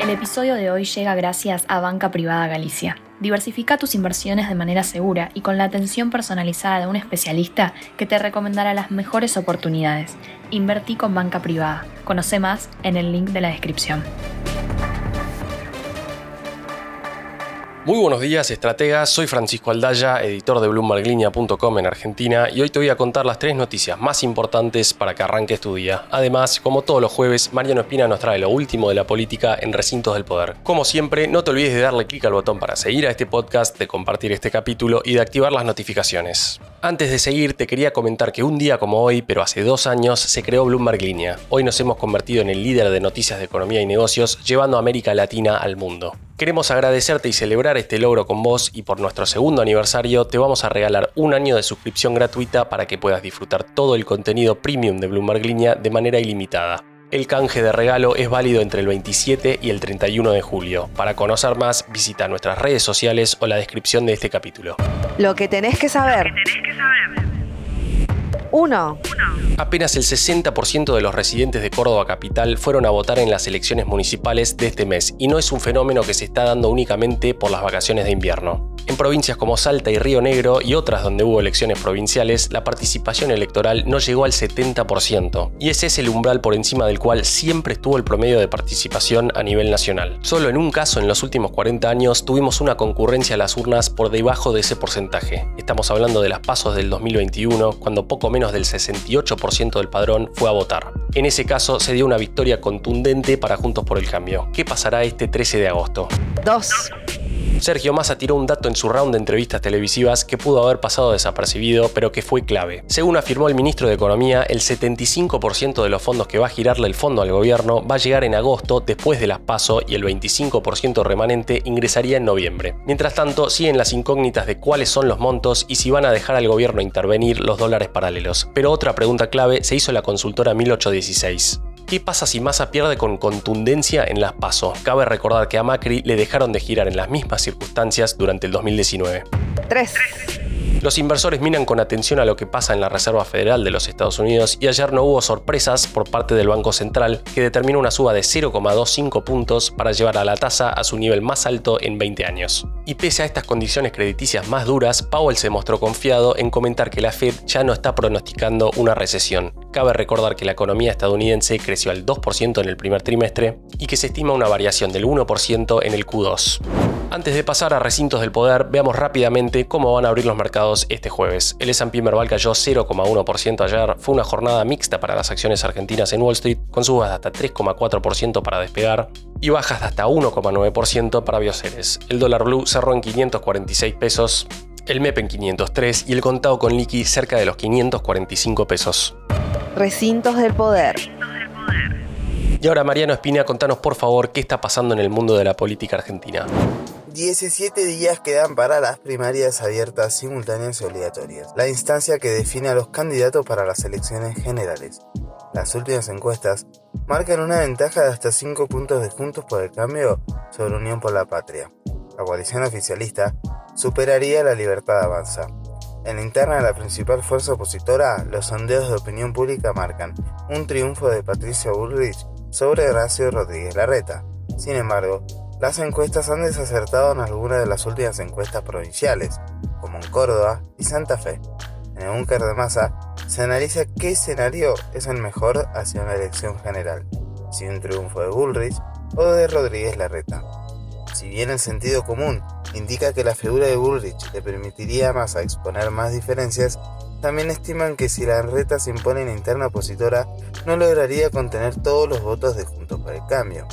El episodio de hoy llega gracias a Banca Privada Galicia. Diversifica tus inversiones de manera segura y con la atención personalizada de un especialista que te recomendará las mejores oportunidades. Invertí con Banca Privada. Conoce más en el link de la descripción. Muy buenos días, estrategas. Soy Francisco Aldaya, editor de BloombergLinea.com en Argentina, y hoy te voy a contar las tres noticias más importantes para que arranques tu día. Además, como todos los jueves, Mariano Espina nos trae lo último de la política en recintos del poder. Como siempre, no te olvides de darle clic al botón para seguir a este podcast, de compartir este capítulo y de activar las notificaciones. Antes de seguir, te quería comentar que un día como hoy, pero hace dos años, se creó Bloomberg Línea. Hoy nos hemos convertido en el líder de noticias de economía y negocios, llevando a América Latina al mundo. Queremos agradecerte y celebrar este logro con vos y por nuestro segundo aniversario te vamos a regalar un año de suscripción gratuita para que puedas disfrutar todo el contenido premium de Bloomberg Línea de manera ilimitada. El canje de regalo es válido entre el 27 y el 31 de julio. Para conocer más, visita nuestras redes sociales o la descripción de este capítulo. Lo que tenés que saber. 1. Apenas el 60% de los residentes de Córdoba Capital fueron a votar en las elecciones municipales de este mes y no es un fenómeno que se está dando únicamente por las vacaciones de invierno. En provincias como Salta y Río Negro y otras donde hubo elecciones provinciales, la participación electoral no llegó al 70%, y ese es el umbral por encima del cual siempre estuvo el promedio de participación a nivel nacional. Solo en un caso en los últimos 40 años tuvimos una concurrencia a las urnas por debajo de ese porcentaje. Estamos hablando de las pasos del 2021, cuando poco menos del 68% del padrón fue a votar. En ese caso se dio una victoria contundente para Juntos por el Cambio. ¿Qué pasará este 13 de agosto? 2. Sergio Massa tiró un dato en su round de entrevistas televisivas que pudo haber pasado desapercibido, pero que fue clave. Según afirmó el ministro de Economía, el 75% de los fondos que va a girarle el fondo al gobierno va a llegar en agosto después de las PASO y el 25% remanente ingresaría en noviembre. Mientras tanto, siguen las incógnitas de cuáles son los montos y si van a dejar al gobierno intervenir los dólares paralelos. Pero otra pregunta clave se hizo la consultora 1816. ¿Qué pasa si Massa pierde con contundencia en las PASO? Cabe recordar que a Macri le dejaron de girar en las mismas circunstancias durante el 2019. 3. Los inversores miran con atención a lo que pasa en la Reserva Federal de los Estados Unidos y ayer no hubo sorpresas por parte del Banco Central que determinó una suba de 0,25 puntos para llevar a la tasa a su nivel más alto en 20 años. Y pese a estas condiciones crediticias más duras, Powell se mostró confiado en comentar que la Fed ya no está pronosticando una recesión. Cabe recordar que la economía estadounidense creció al 2% en el primer trimestre y que se estima una variación del 1% en el Q2. Antes de pasar a recintos del poder, veamos rápidamente cómo van a abrir los mercados este jueves. El S&P Merval cayó 0,1% ayer, fue una jornada mixta para las acciones argentinas en Wall Street, con subas de hasta 3,4% para despegar y bajas de hasta 1,9% para Bioceres. El dólar blue cerró en 546 pesos, el MEP en 503 y el contado con liqui cerca de los 545 pesos. Recintos del poder. Y ahora Mariano Espina, contanos por favor qué está pasando en el mundo de la política argentina. 17 días quedan para las primarias abiertas, simultáneas y obligatorias, la instancia que define a los candidatos para las elecciones generales. Las últimas encuestas marcan una ventaja de hasta 5 puntos de Juntos por el Cambio sobre Unión por la Patria. La coalición oficialista superaría la libertad avanza. En la interna de la principal fuerza opositora, los sondeos de opinión pública marcan un triunfo de Patricia Bullrich sobre Horacio Rodríguez Larreta. Sin embargo, las encuestas han desacertado en algunas de las últimas encuestas provinciales, como en Córdoba y Santa Fe. En el búnker de masa se analiza qué escenario es el mejor hacia una elección general, si un triunfo de Bullrich o de Rodríguez Larreta. Si bien el sentido común indica que la figura de Bullrich le permitiría a exponer más diferencias, también estiman que si la Larreta se impone en interna opositora, no lograría contener todos los votos de Juntos por el Cambio.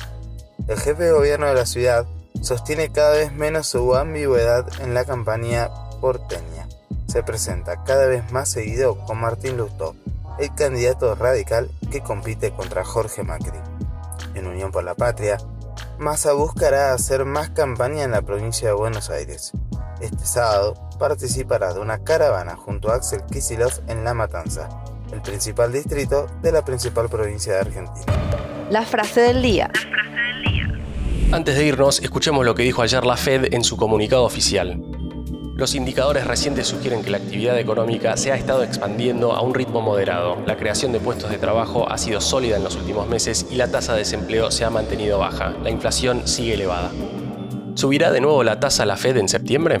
El jefe de gobierno de la ciudad sostiene cada vez menos su ambigüedad en la campaña porteña. Se presenta cada vez más seguido con Martín Lustó, el candidato radical que compite contra Jorge Macri. En Unión por la Patria, Massa buscará hacer más campaña en la provincia de Buenos Aires. Este sábado participará de una caravana junto a Axel Kicillof en La Matanza, el principal distrito de la principal provincia de Argentina. La frase del día. Antes de irnos, escuchemos lo que dijo ayer la Fed en su comunicado oficial. Los indicadores recientes sugieren que la actividad económica se ha estado expandiendo a un ritmo moderado. La creación de puestos de trabajo ha sido sólida en los últimos meses y la tasa de desempleo se ha mantenido baja. La inflación sigue elevada. ¿Subirá de nuevo la tasa la Fed en septiembre?